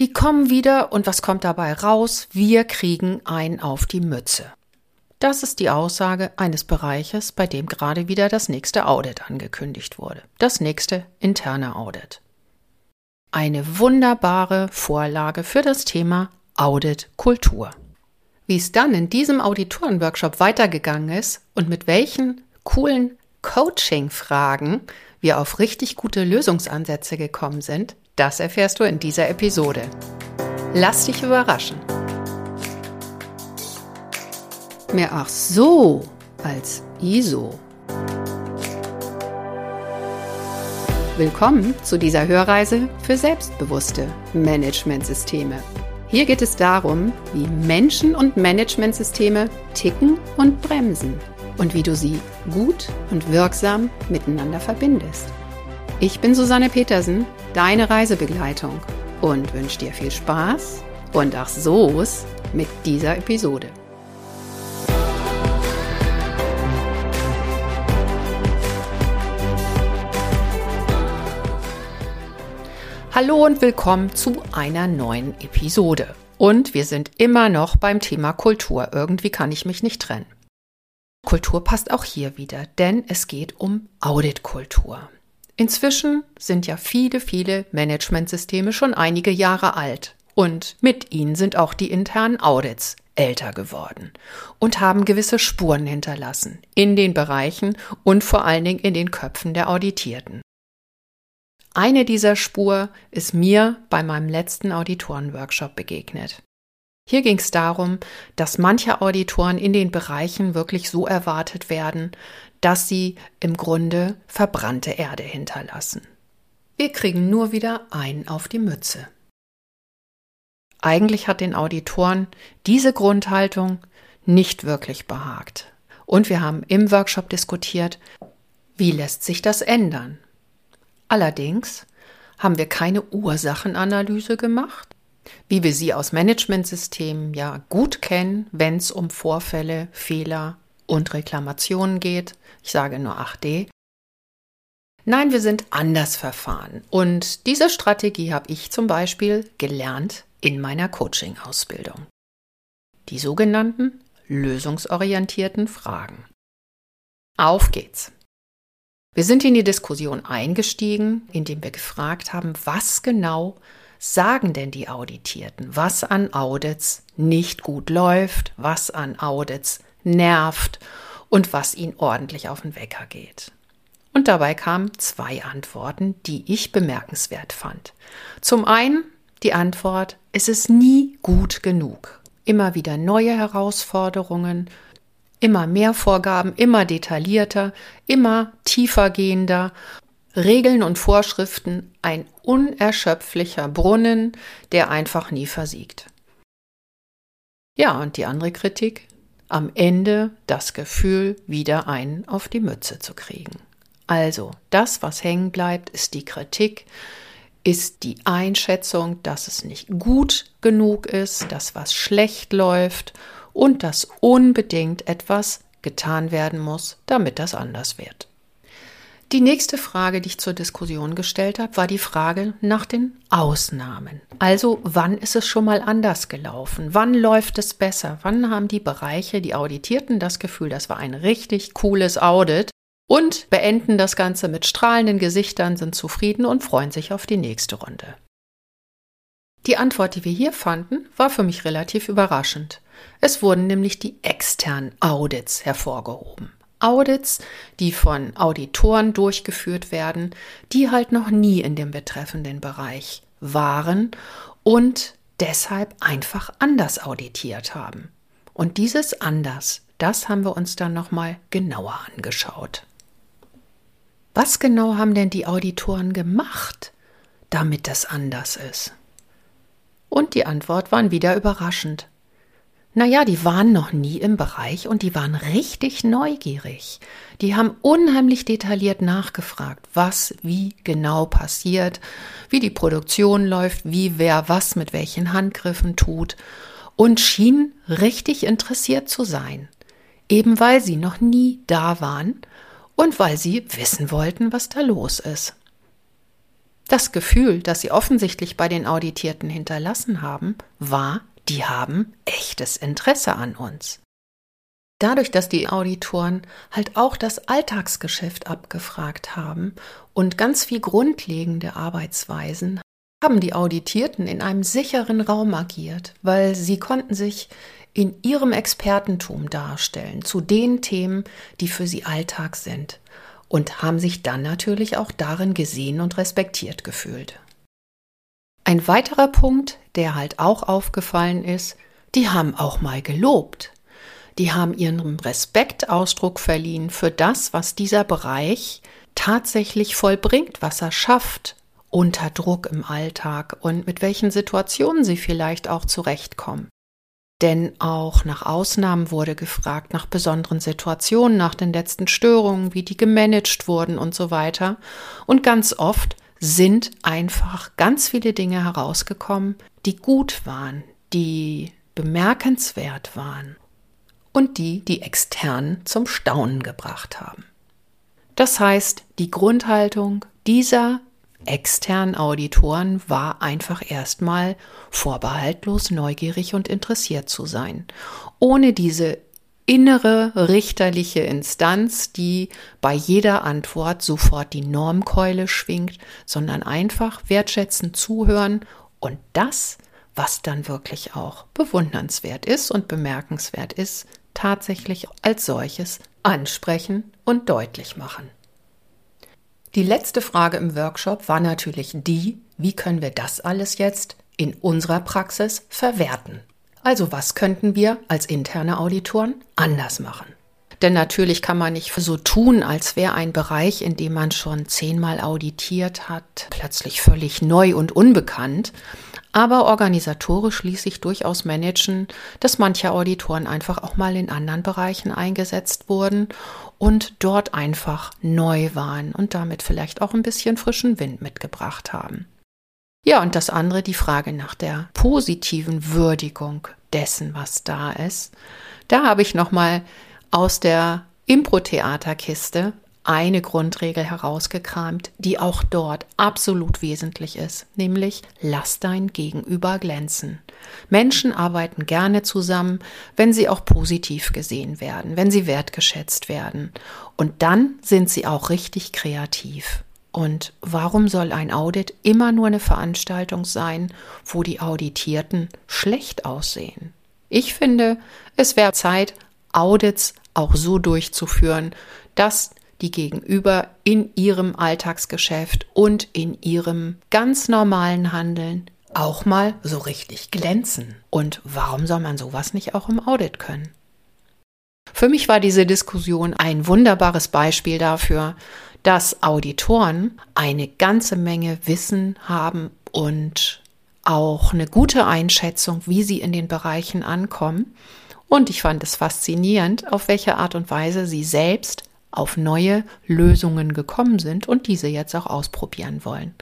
Die kommen wieder und was kommt dabei raus? Wir kriegen ein auf die Mütze. Das ist die Aussage eines Bereiches, bei dem gerade wieder das nächste Audit angekündigt wurde. Das nächste interne Audit. Eine wunderbare Vorlage für das Thema Audit Kultur. Wie es dann in diesem Auditorenworkshop weitergegangen ist und mit welchen coolen Coaching-Fragen wir auf richtig gute Lösungsansätze gekommen sind, das erfährst du in dieser Episode. Lass dich überraschen. Mehr ach so als ISO. Willkommen zu dieser Hörreise für selbstbewusste Managementsysteme. Hier geht es darum, wie Menschen und Managementsysteme ticken und bremsen und wie du sie gut und wirksam miteinander verbindest. Ich bin Susanne Petersen, deine Reisebegleitung und wünsche dir viel Spaß und ach so's mit dieser Episode. Hallo und willkommen zu einer neuen Episode. Und wir sind immer noch beim Thema Kultur. Irgendwie kann ich mich nicht trennen. Kultur passt auch hier wieder, denn es geht um Auditkultur. Inzwischen sind ja viele, viele Managementsysteme schon einige Jahre alt und mit ihnen sind auch die internen Audits älter geworden und haben gewisse Spuren hinterlassen in den Bereichen und vor allen Dingen in den Köpfen der Auditierten. Eine dieser Spur ist mir bei meinem letzten Auditorenworkshop begegnet. Hier ging es darum, dass manche Auditoren in den Bereichen wirklich so erwartet werden, dass sie im Grunde verbrannte Erde hinterlassen. Wir kriegen nur wieder einen auf die Mütze. Eigentlich hat den Auditoren diese Grundhaltung nicht wirklich behagt. Und wir haben im Workshop diskutiert, wie lässt sich das ändern. Allerdings haben wir keine Ursachenanalyse gemacht, wie wir sie aus Managementsystemen ja gut kennen, wenn es um Vorfälle, Fehler und Reklamationen geht. Ich sage nur 8D. Nein, wir sind anders verfahren. Und diese Strategie habe ich zum Beispiel gelernt in meiner Coaching-Ausbildung. Die sogenannten lösungsorientierten Fragen. Auf geht's. Wir sind in die Diskussion eingestiegen, indem wir gefragt haben, was genau sagen denn die Auditierten, was an Audits nicht gut läuft, was an Audits nervt und was ihnen ordentlich auf den Wecker geht. Und dabei kamen zwei Antworten, die ich bemerkenswert fand. Zum einen die Antwort, es ist nie gut genug. Immer wieder neue Herausforderungen, immer mehr Vorgaben, immer detaillierter, immer tiefer gehender Regeln und Vorschriften ein unerschöpflicher Brunnen, der einfach nie versiegt. Ja, und die andere Kritik, am Ende das Gefühl, wieder einen auf die Mütze zu kriegen. Also, das, was hängen bleibt, ist die Kritik, ist die Einschätzung, dass es nicht gut genug ist, dass was schlecht läuft und dass unbedingt etwas getan werden muss, damit das anders wird. Die nächste Frage, die ich zur Diskussion gestellt habe, war die Frage nach den Ausnahmen. Also wann ist es schon mal anders gelaufen? Wann läuft es besser? Wann haben die Bereiche, die Auditierten das Gefühl, das war ein richtig cooles Audit und beenden das Ganze mit strahlenden Gesichtern, sind zufrieden und freuen sich auf die nächste Runde? Die Antwort, die wir hier fanden, war für mich relativ überraschend. Es wurden nämlich die externen Audits hervorgehoben. Audits, die von Auditoren durchgeführt werden, die halt noch nie in dem betreffenden Bereich waren und deshalb einfach anders auditiert haben. Und dieses anders, das haben wir uns dann nochmal genauer angeschaut. Was genau haben denn die Auditoren gemacht, damit das anders ist? Und die Antwort waren wieder überraschend. Naja, die waren noch nie im Bereich und die waren richtig neugierig. Die haben unheimlich detailliert nachgefragt, was wie genau passiert, wie die Produktion läuft, wie wer was mit welchen Handgriffen tut und schienen richtig interessiert zu sein, eben weil sie noch nie da waren und weil sie wissen wollten, was da los ist. Das Gefühl, das sie offensichtlich bei den Auditierten hinterlassen haben, war, die haben echtes Interesse an uns. Dadurch, dass die Auditoren halt auch das Alltagsgeschäft abgefragt haben und ganz viel grundlegende Arbeitsweisen, haben die Auditierten in einem sicheren Raum agiert, weil sie konnten sich in ihrem Expertentum darstellen zu den Themen, die für sie Alltag sind und haben sich dann natürlich auch darin gesehen und respektiert gefühlt. Ein weiterer Punkt, der halt auch aufgefallen ist, die haben auch mal gelobt. Die haben ihrem Respekt Ausdruck verliehen für das, was dieser Bereich tatsächlich vollbringt, was er schafft, unter Druck im Alltag und mit welchen Situationen sie vielleicht auch zurechtkommen. Denn auch nach Ausnahmen wurde gefragt, nach besonderen Situationen, nach den letzten Störungen, wie die gemanagt wurden und so weiter. Und ganz oft sind einfach ganz viele Dinge herausgekommen, die gut waren, die bemerkenswert waren und die die extern zum Staunen gebracht haben. Das heißt, die Grundhaltung dieser externen Auditoren war einfach erstmal vorbehaltlos neugierig und interessiert zu sein, ohne diese innere richterliche Instanz, die bei jeder Antwort sofort die Normkeule schwingt, sondern einfach wertschätzend zuhören und das, was dann wirklich auch bewundernswert ist und bemerkenswert ist, tatsächlich als solches ansprechen und deutlich machen. Die letzte Frage im Workshop war natürlich die, wie können wir das alles jetzt in unserer Praxis verwerten? Also was könnten wir als interne Auditoren anders machen? Denn natürlich kann man nicht so tun, als wäre ein Bereich, in dem man schon zehnmal auditiert hat, plötzlich völlig neu und unbekannt. Aber organisatorisch ließ sich durchaus managen, dass manche Auditoren einfach auch mal in anderen Bereichen eingesetzt wurden und dort einfach neu waren und damit vielleicht auch ein bisschen frischen Wind mitgebracht haben. Ja, und das andere, die Frage nach der positiven Würdigung dessen, was da ist. Da habe ich nochmal aus der Impro-Theaterkiste eine Grundregel herausgekramt, die auch dort absolut wesentlich ist, nämlich lass dein Gegenüber glänzen. Menschen arbeiten gerne zusammen, wenn sie auch positiv gesehen werden, wenn sie wertgeschätzt werden. Und dann sind sie auch richtig kreativ. Und warum soll ein Audit immer nur eine Veranstaltung sein, wo die Auditierten schlecht aussehen? Ich finde, es wäre Zeit, Audits auch so durchzuführen, dass die Gegenüber in ihrem Alltagsgeschäft und in ihrem ganz normalen Handeln auch mal so richtig glänzen. Und warum soll man sowas nicht auch im Audit können? Für mich war diese Diskussion ein wunderbares Beispiel dafür, dass Auditoren eine ganze Menge Wissen haben und auch eine gute Einschätzung, wie sie in den Bereichen ankommen. Und ich fand es faszinierend, auf welche Art und Weise sie selbst auf neue Lösungen gekommen sind und diese jetzt auch ausprobieren wollen.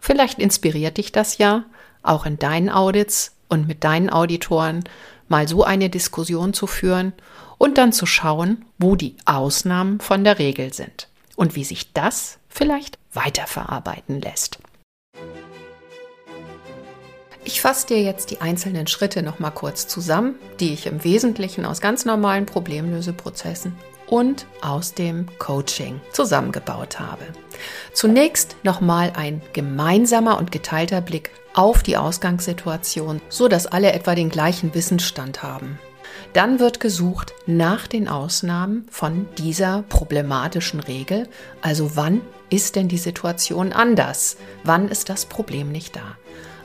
Vielleicht inspiriert dich das ja, auch in deinen Audits und mit deinen Auditoren mal so eine Diskussion zu führen und dann zu schauen, wo die Ausnahmen von der Regel sind und wie sich das vielleicht weiterverarbeiten lässt. Ich fasse dir jetzt die einzelnen Schritte noch mal kurz zusammen, die ich im Wesentlichen aus ganz normalen Problemlöseprozessen und aus dem Coaching zusammengebaut habe. Zunächst nochmal ein gemeinsamer und geteilter Blick auf die Ausgangssituation, so dass alle etwa den gleichen Wissensstand haben. Dann wird gesucht nach den Ausnahmen von dieser problematischen Regel, also wann ist denn die Situation anders? Wann ist das Problem nicht da?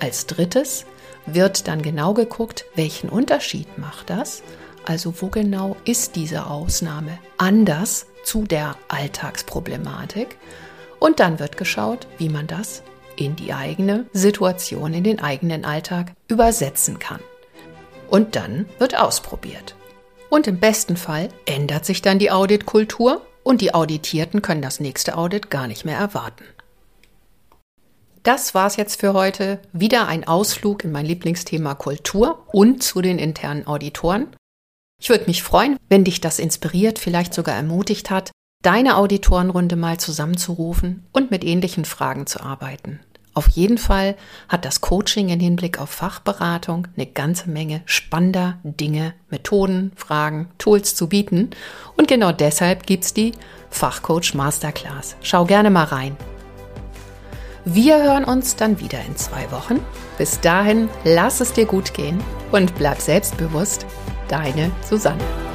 Als drittes wird dann genau geguckt, welchen Unterschied macht das? Also wo genau ist diese Ausnahme anders zu der Alltagsproblematik? Und dann wird geschaut, wie man das in die eigene Situation, in den eigenen Alltag übersetzen kann. Und dann wird ausprobiert. Und im besten Fall ändert sich dann die Auditkultur und die Auditierten können das nächste Audit gar nicht mehr erwarten. Das war's jetzt für heute. Wieder ein Ausflug in mein Lieblingsthema Kultur und zu den internen Auditoren. Ich würde mich freuen, wenn dich das inspiriert, vielleicht sogar ermutigt hat, deine Auditorenrunde mal zusammenzurufen und mit ähnlichen Fragen zu arbeiten. Auf jeden Fall hat das Coaching im Hinblick auf Fachberatung eine ganze Menge spannender Dinge, Methoden, Fragen, Tools zu bieten. Und genau deshalb gibt's die Fachcoach Masterclass. Schau gerne mal rein. Wir hören uns dann wieder in zwei Wochen. Bis dahin, lass es dir gut gehen und bleib selbstbewusst. Deine Susanne.